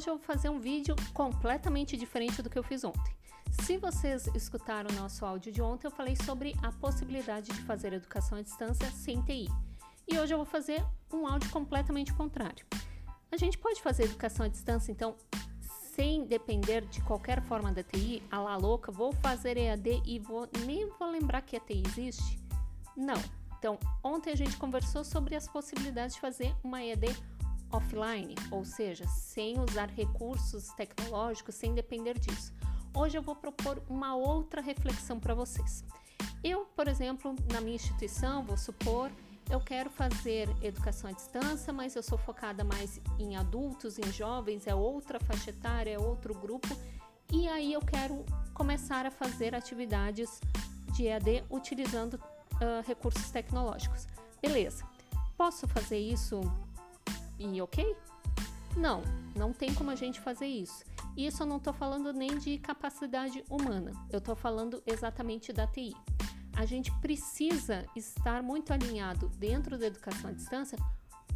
hoje eu vou fazer um vídeo completamente diferente do que eu fiz ontem. Se vocês escutaram o nosso áudio de ontem, eu falei sobre a possibilidade de fazer educação à distância sem TI. E hoje eu vou fazer um áudio completamente contrário. A gente pode fazer educação à distância, então, sem depender de qualquer forma da TI, a la louca, vou fazer EAD e vou nem vou lembrar que a TI existe? Não. Então, ontem a gente conversou sobre as possibilidades de fazer uma EAD offline, ou seja, sem usar recursos tecnológicos, sem depender disso. Hoje eu vou propor uma outra reflexão para vocês. Eu, por exemplo, na minha instituição, vou supor, eu quero fazer educação à distância, mas eu sou focada mais em adultos, em jovens, é outra faixa etária, é outro grupo, e aí eu quero começar a fazer atividades de EAD utilizando uh, recursos tecnológicos. Beleza, posso fazer isso e ok? Não, não tem como a gente fazer isso. Isso eu não estou falando nem de capacidade humana, eu estou falando exatamente da TI. A gente precisa estar muito alinhado dentro da educação à distância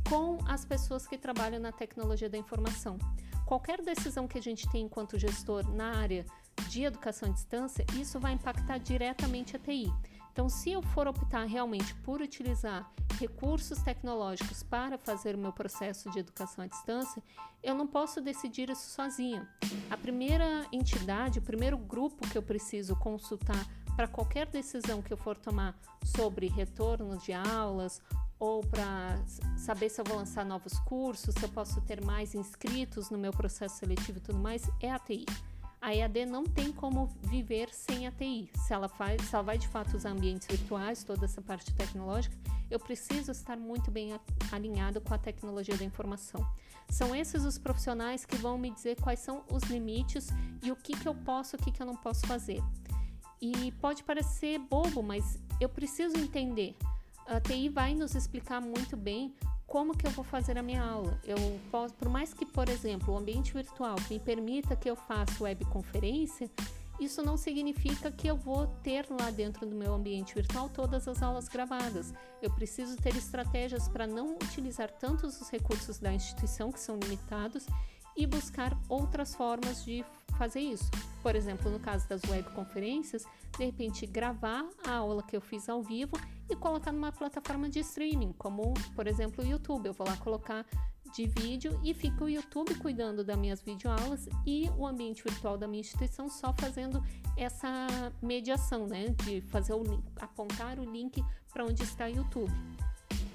com as pessoas que trabalham na tecnologia da informação. Qualquer decisão que a gente tem enquanto gestor na área de educação à distância, isso vai impactar diretamente a TI. Então, se eu for optar realmente por utilizar recursos tecnológicos para fazer o meu processo de educação à distância, eu não posso decidir isso sozinha. A primeira entidade, o primeiro grupo que eu preciso consultar para qualquer decisão que eu for tomar sobre retorno de aulas ou para saber se eu vou lançar novos cursos, se eu posso ter mais inscritos no meu processo seletivo e tudo mais, é a TI a EAD não tem como viver sem a TI. Se ela, faz, se ela vai de fato usar ambientes virtuais, toda essa parte tecnológica, eu preciso estar muito bem alinhado com a tecnologia da informação. São esses os profissionais que vão me dizer quais são os limites e o que, que eu posso, o que, que eu não posso fazer. E pode parecer bobo, mas eu preciso entender. A TI vai nos explicar muito bem como que eu vou fazer a minha aula? Eu posso, por mais que, por exemplo, o ambiente virtual me permita que eu faça webconferência, isso não significa que eu vou ter lá dentro do meu ambiente virtual todas as aulas gravadas. Eu preciso ter estratégias para não utilizar tantos os recursos da instituição que são limitados e buscar outras formas de fazer isso. Por exemplo, no caso das webconferências, de repente gravar a aula que eu fiz ao vivo e colocar numa plataforma de streaming, como por exemplo o YouTube. Eu vou lá colocar de vídeo e fica o YouTube cuidando das minhas videoaulas e o ambiente virtual da minha instituição só fazendo essa mediação, né, de fazer o link, apontar o link para onde está o YouTube.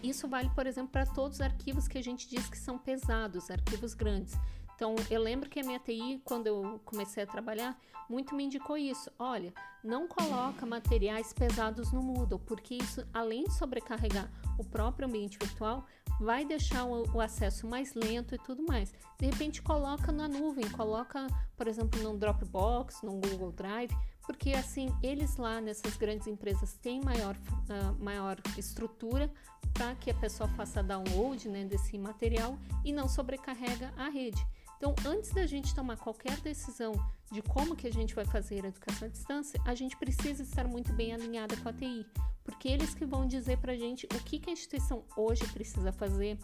Isso vale, por exemplo, para todos os arquivos que a gente diz que são pesados, arquivos grandes. Então, eu lembro que a minha TI, quando eu comecei a trabalhar, muito me indicou isso. Olha, não coloca materiais pesados no Moodle, porque isso, além de sobrecarregar o próprio ambiente virtual, vai deixar o, o acesso mais lento e tudo mais. De repente, coloca na nuvem, coloca, por exemplo, no Dropbox, no Google Drive, porque assim, eles lá nessas grandes empresas têm maior, uh, maior estrutura para que a pessoa faça download né, desse material e não sobrecarrega a rede. Então, antes da gente tomar qualquer decisão de como que a gente vai fazer a educação à distância, a gente precisa estar muito bem alinhada com a TI, porque eles que vão dizer para a gente o que, que a instituição hoje precisa fazer,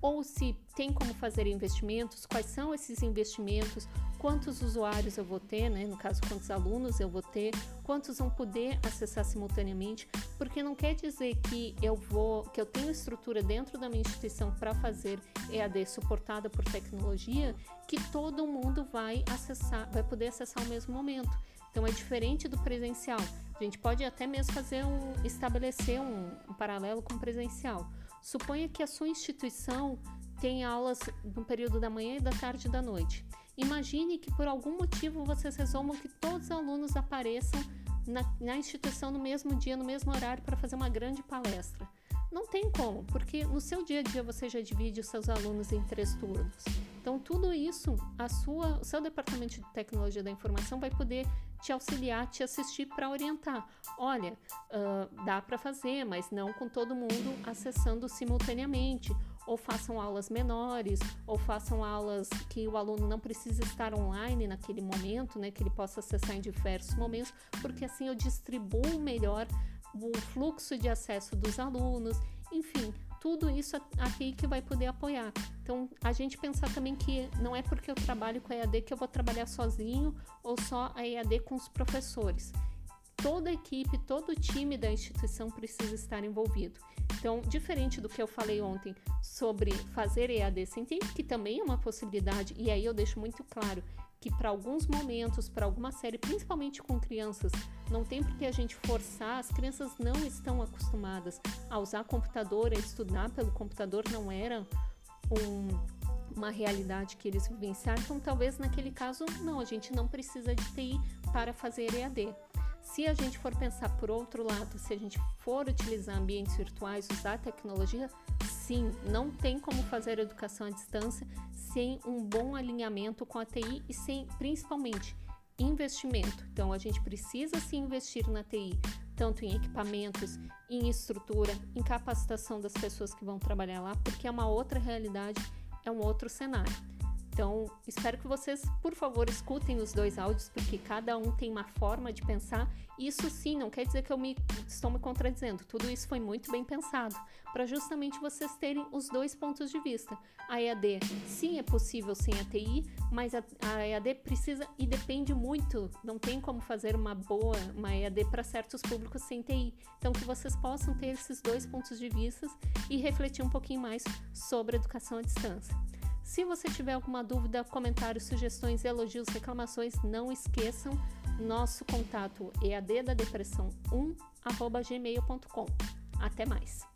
ou se tem como fazer investimentos, quais são esses investimentos, quantos usuários eu vou ter, né? no caso, quantos alunos eu vou ter, quantos vão poder acessar simultaneamente, porque não quer dizer que eu vou, que eu tenho estrutura dentro da minha instituição para fazer EAD suportada por tecnologia, que todo mundo vai acessar, vai poder acessar ao mesmo momento. Então é diferente do presencial. A gente pode até mesmo fazer um estabelecer um, um paralelo com o presencial. Suponha que a sua instituição tem aulas no período da manhã e da tarde e da noite. Imagine que por algum motivo vocês resolvam que todos os alunos apareçam na, na instituição no mesmo dia, no mesmo horário, para fazer uma grande palestra. Não tem como, porque no seu dia a dia você já divide os seus alunos em três turnos. Então, tudo isso, a sua, o seu departamento de tecnologia da informação vai poder te auxiliar, te assistir para orientar. Olha, uh, dá para fazer, mas não com todo mundo acessando simultaneamente. Ou façam aulas menores, ou façam aulas que o aluno não precisa estar online naquele momento, né, que ele possa acessar em diversos momentos, porque assim eu distribuo melhor o fluxo de acesso dos alunos, enfim, tudo isso a TI que vai poder apoiar. Então, a gente pensar também que não é porque eu trabalho com a EAD que eu vou trabalhar sozinho ou só a EAD com os professores. Toda a equipe, todo o time da instituição precisa estar envolvido. Então, diferente do que eu falei ontem sobre fazer EAD sem TI, que também é uma possibilidade, e aí eu deixo muito claro que para alguns momentos, para alguma série, principalmente com crianças, não tem porque a gente forçar, as crianças não estão acostumadas a usar computador, a estudar pelo computador, não era um, uma realidade que eles vivenciaram, então talvez naquele caso, não, a gente não precisa de TI para fazer EAD. Se a gente for pensar por outro lado, se a gente for utilizar ambientes virtuais, usar tecnologia, sim, não tem como fazer educação à distância sem um bom alinhamento com a TI e sem, principalmente, investimento. Então, a gente precisa se investir na TI, tanto em equipamentos, em estrutura, em capacitação das pessoas que vão trabalhar lá, porque é uma outra realidade, é um outro cenário. Então, espero que vocês, por favor, escutem os dois áudios, porque cada um tem uma forma de pensar. Isso sim, não quer dizer que eu me, estou me contradizendo. Tudo isso foi muito bem pensado, para justamente vocês terem os dois pontos de vista. A EAD, sim, é possível sem a TI, mas a, a EAD precisa e depende muito. Não tem como fazer uma boa, uma EAD para certos públicos sem TI. Então, que vocês possam ter esses dois pontos de vista e refletir um pouquinho mais sobre educação à distância. Se você tiver alguma dúvida, comentários, sugestões, elogios, reclamações, não esqueçam nosso contato eaddadepressão1@gmail.com. Até mais.